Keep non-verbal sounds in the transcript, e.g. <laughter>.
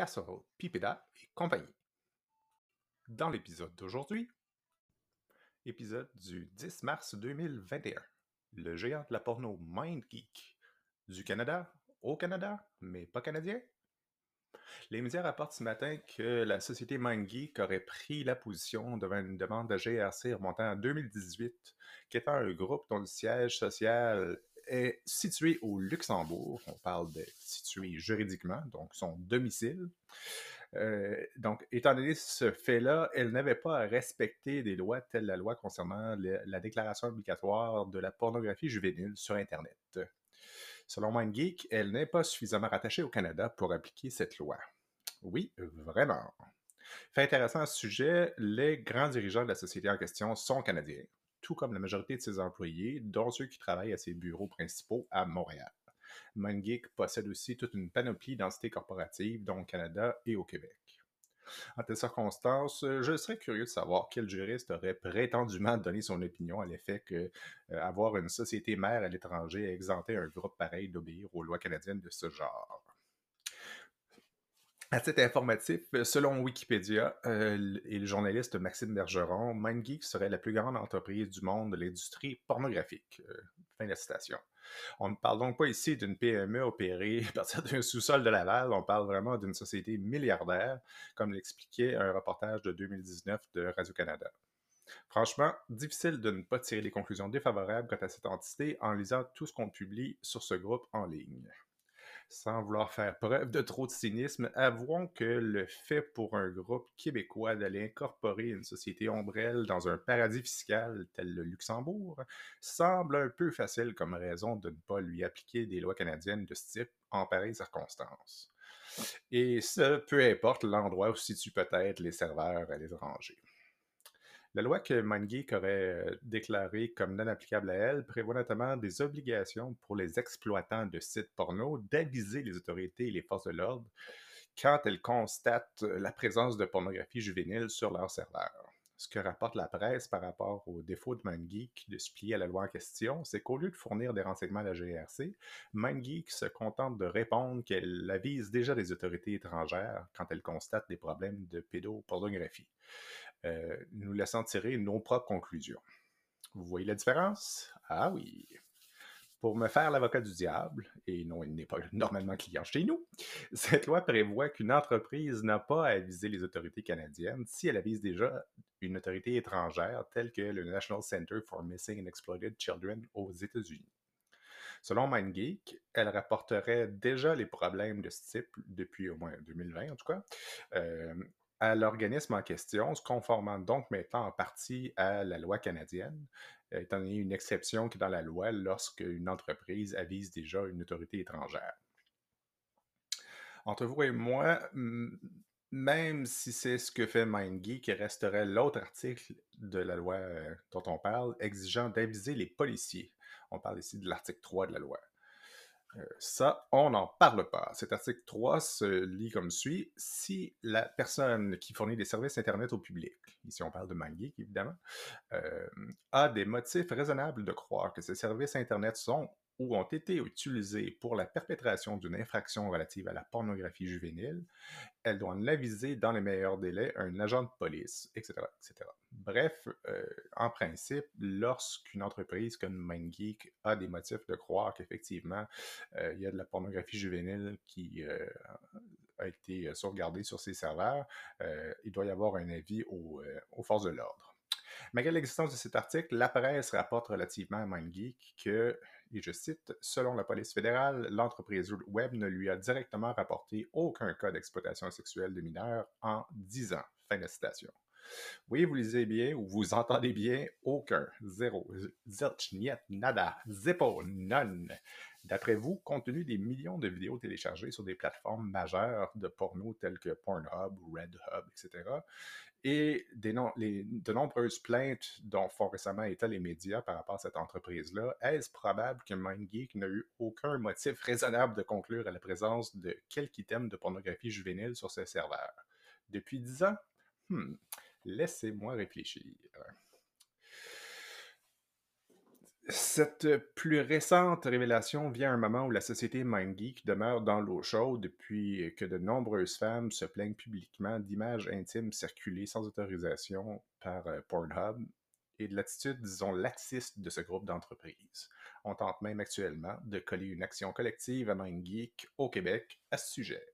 Castle, Pipeda et compagnie. Dans l'épisode d'aujourd'hui, épisode du 10 mars 2021, le géant de la porno MindGeek, du Canada au Canada, mais pas canadien. Les médias rapportent ce matin que la société MindGeek aurait pris la position devant une demande de GRC remontant en 2018, qui était un groupe dont le siège social est situé au Luxembourg. On parle de situé juridiquement, donc son domicile. Euh, donc, étant donné ce fait-là, elle n'avait pas à respecter des lois telles la loi concernant la déclaration obligatoire de la pornographie juvénile sur Internet. Selon MindGeek, elle n'est pas suffisamment rattachée au Canada pour appliquer cette loi. Oui, vraiment. Fait intéressant à ce sujet, les grands dirigeants de la société en question sont canadiens, tout comme la majorité de ses employés, dont ceux qui travaillent à ses bureaux principaux à Montréal. MindGeek possède aussi toute une panoplie d'entités corporatives, dont au Canada et au Québec. En telle circonstance, je serais curieux de savoir quel juriste aurait prétendument donné son opinion à l'effet que euh, avoir une société mère à l'étranger exemptait un groupe pareil d'obéir aux lois canadiennes de ce genre. À titre informatif, selon Wikipédia euh, et le journaliste Maxime Bergeron, MindGeek serait la plus grande entreprise du monde de l'industrie pornographique. Euh, fin de la citation. On ne parle donc pas ici d'une PME opérée <laughs> à partir d'un sous-sol de Laval, on parle vraiment d'une société milliardaire, comme l'expliquait un reportage de 2019 de Radio-Canada. Franchement, difficile de ne pas tirer des conclusions défavorables quant à cette entité en lisant tout ce qu'on publie sur ce groupe en ligne sans vouloir faire preuve de trop de cynisme, avouons que le fait pour un groupe québécois d'aller incorporer une société ombrelle dans un paradis fiscal tel le Luxembourg semble un peu facile comme raison de ne pas lui appliquer des lois canadiennes de ce type en pareilles circonstances. Et ce, peu importe l'endroit où se situent peut-être les serveurs à l'étranger. La loi que MindGeek aurait euh, déclarée comme non applicable à elle prévoit notamment des obligations pour les exploitants de sites porno d'aviser les autorités et les forces de l'ordre quand elles constatent la présence de pornographie juvénile sur leur serveur. Ce que rapporte la presse par rapport au défaut de MindGeek de se plier à la loi en question, c'est qu'au lieu de fournir des renseignements à la GRC, MindGeek se contente de répondre qu'elle avise déjà les autorités étrangères quand elles constatent des problèmes de pédopornographie. Euh, nous laissant tirer nos propres conclusions. Vous voyez la différence? Ah oui. Pour me faire l'avocat du diable, et non, il n'est pas normalement client chez nous, <laughs> cette loi prévoit qu'une entreprise n'a pas à aviser les autorités canadiennes si elle avise déjà une autorité étrangère telle que le National Center for Missing and Exploited Children aux États-Unis. Selon MindGeek, elle rapporterait déjà les problèmes de ce type depuis au moins 2020 en tout cas, euh, à l'organisme en question, se conformant donc maintenant en partie à la loi canadienne, euh, étant donné une exception qui est dans la loi lorsque une entreprise avise déjà une autorité étrangère. Entre vous et moi, même si c'est ce que fait MindGeek, il resterait l'autre article de la loi euh, dont on parle, exigeant d'aviser les policiers. On parle ici de l'article 3 de la loi. Euh, ça, on n'en parle pas. Cet article 3 se lit comme suit. Si la personne qui fournit des services Internet au public, ici on parle de MindGeek évidemment, euh, a des motifs raisonnables de croire que ces services Internet sont ou ont été utilisés pour la perpétration d'une infraction relative à la pornographie juvénile, elle doit l'aviser dans les meilleurs délais à un agent de police, etc. etc. Bref, euh, en principe, lorsqu'une entreprise comme MindGeek a des motifs de croire qu'effectivement euh, il y a de la pornographie juvénile qui euh, a été sauvegardée sur ses serveurs, il doit y avoir un avis aux forces de l'ordre. Malgré l'existence de cet article, la presse rapporte relativement à MindGeek que, et je cite, selon la police fédérale, l'entreprise web ne lui a directement rapporté aucun cas d'exploitation sexuelle de mineurs en 10 ans. Fin de citation. Oui, vous lisez bien ou vous <laughs> entendez bien, aucun, zéro, zilch, niet, nada, zippo, none. D'après vous, compte tenu des millions de vidéos téléchargées sur des plateformes majeures de porno telles que Pornhub, RedHub, etc., et de nombreuses plaintes dont font récemment état les médias par rapport à cette entreprise-là, est-ce probable que MindGeek n'a eu aucun motif raisonnable de conclure à la présence de quelque item de pornographie juvénile sur ses serveurs? Depuis dix ans? Hmm. Laissez-moi réfléchir. Cette plus récente révélation vient à un moment où la société MindGeek demeure dans l'eau chaude depuis que de nombreuses femmes se plaignent publiquement d'images intimes circulées sans autorisation par euh, Pornhub et de l'attitude, disons, laxiste de ce groupe d'entreprises. On tente même actuellement de coller une action collective à MindGeek au Québec à ce sujet.